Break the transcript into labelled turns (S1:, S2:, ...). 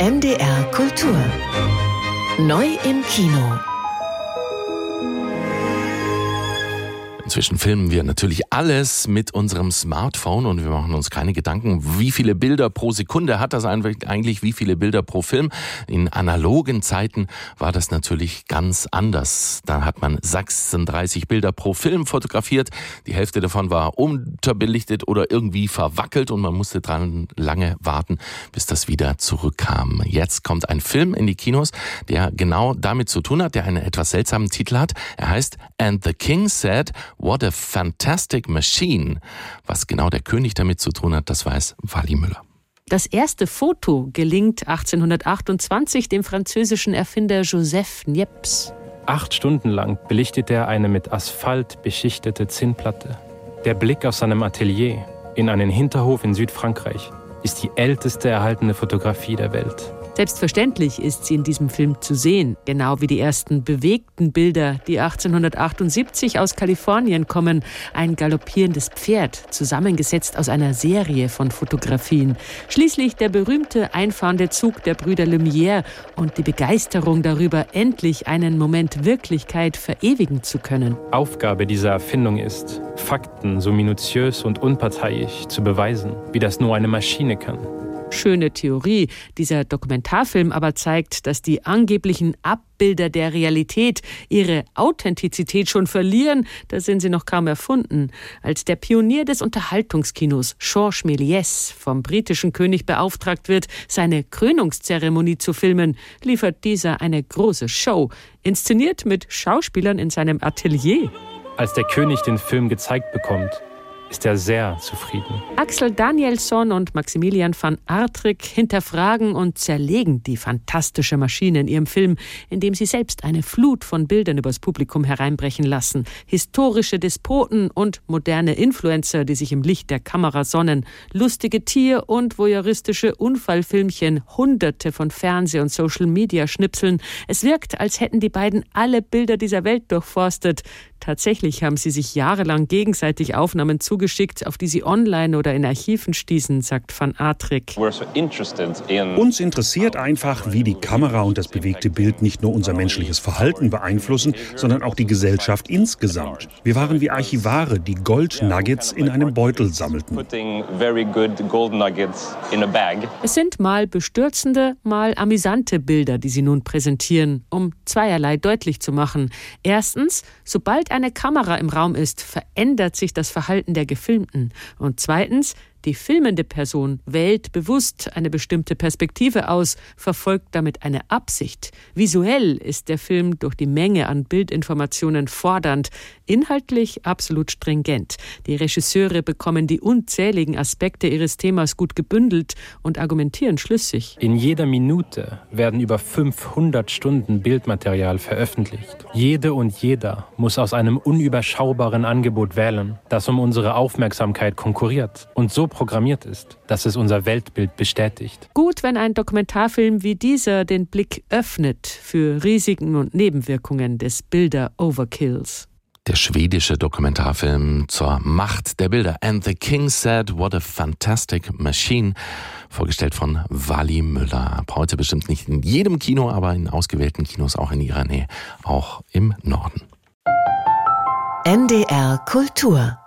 S1: NDR Kultur. Neu im Kino.
S2: Inzwischen filmen wir natürlich alles mit unserem Smartphone und wir machen uns keine Gedanken, wie viele Bilder pro Sekunde hat das eigentlich, wie viele Bilder pro Film. In analogen Zeiten war das natürlich ganz anders. Da hat man 36 Bilder pro Film fotografiert. Die Hälfte davon war unterbelichtet oder irgendwie verwackelt und man musste dran lange warten, bis das wieder zurückkam. Jetzt kommt ein Film in die Kinos, der genau damit zu tun hat, der einen etwas seltsamen Titel hat. Er heißt And the King Said, What a Fantastic Machine. Was genau der König damit zu tun hat, das weiß Wally Müller.
S3: Das erste Foto gelingt 1828 dem französischen Erfinder Joseph Niepce.
S4: Acht Stunden lang belichtet er eine mit Asphalt beschichtete Zinnplatte. Der Blick aus seinem Atelier in einen Hinterhof in Südfrankreich ist die älteste erhaltene Fotografie der Welt.
S3: Selbstverständlich ist sie in diesem Film zu sehen, genau wie die ersten bewegten Bilder, die 1878 aus Kalifornien kommen. Ein galoppierendes Pferd, zusammengesetzt aus einer Serie von Fotografien. Schließlich der berühmte einfahrende Zug der Brüder Lumière und die Begeisterung darüber, endlich einen Moment Wirklichkeit verewigen zu können.
S4: Aufgabe dieser Erfindung ist, Fakten so minutiös und unparteiisch zu beweisen, wie das nur eine Maschine kann.
S3: Schöne Theorie. Dieser Dokumentarfilm aber zeigt, dass die angeblichen Abbilder der Realität ihre Authentizität schon verlieren. Da sind sie noch kaum erfunden. Als der Pionier des Unterhaltungskinos Georges Méliès vom britischen König beauftragt wird, seine Krönungszeremonie zu filmen, liefert dieser eine große Show, inszeniert mit Schauspielern in seinem Atelier.
S4: Als der König den Film gezeigt bekommt, ist er sehr zufrieden.
S3: Axel Danielsson und Maximilian van Artrick hinterfragen und zerlegen die fantastische Maschine in ihrem Film, indem sie selbst eine Flut von Bildern übers Publikum hereinbrechen lassen. Historische Despoten und moderne Influencer, die sich im Licht der Kamera sonnen, lustige Tier- und voyeuristische Unfallfilmchen, hunderte von Fernseh- und Social-Media-Schnipseln. Es wirkt, als hätten die beiden alle Bilder dieser Welt durchforstet. Tatsächlich haben sie sich jahrelang gegenseitig Aufnahmen zugeschickt, auf die sie online oder in Archiven stießen, sagt Van Atrick.
S5: Uns interessiert einfach, wie die Kamera und das bewegte Bild nicht nur unser menschliches Verhalten beeinflussen, sondern auch die Gesellschaft insgesamt. Wir waren wie Archivare, die Gold-Nuggets in einem Beutel sammelten.
S3: Es sind mal bestürzende, mal amüsante Bilder, die sie nun präsentieren, um zweierlei deutlich zu machen. Erstens, sobald eine Kamera im Raum ist, verändert sich das Verhalten der Gefilmten. Und zweitens, die filmende Person wählt bewusst eine bestimmte Perspektive aus, verfolgt damit eine Absicht. Visuell ist der Film durch die Menge an Bildinformationen fordernd, inhaltlich absolut stringent. Die Regisseure bekommen die unzähligen Aspekte ihres Themas gut gebündelt und argumentieren schlüssig.
S4: In jeder Minute werden über 500 Stunden Bildmaterial veröffentlicht. Jede und jeder muss aus einem unüberschaubaren Angebot wählen, das um unsere Aufmerksamkeit konkurriert. Und so programmiert ist, dass es unser Weltbild bestätigt.
S3: Gut, wenn ein Dokumentarfilm wie dieser den Blick öffnet für Risiken und Nebenwirkungen des Bilder-Overkills.
S2: Der schwedische Dokumentarfilm zur Macht der Bilder And the King Said, What a Fantastic Machine, vorgestellt von Wally Müller. Ab heute bestimmt nicht in jedem Kino, aber in ausgewählten Kinos auch in ihrer Nähe, auch im Norden.
S1: NDR Kultur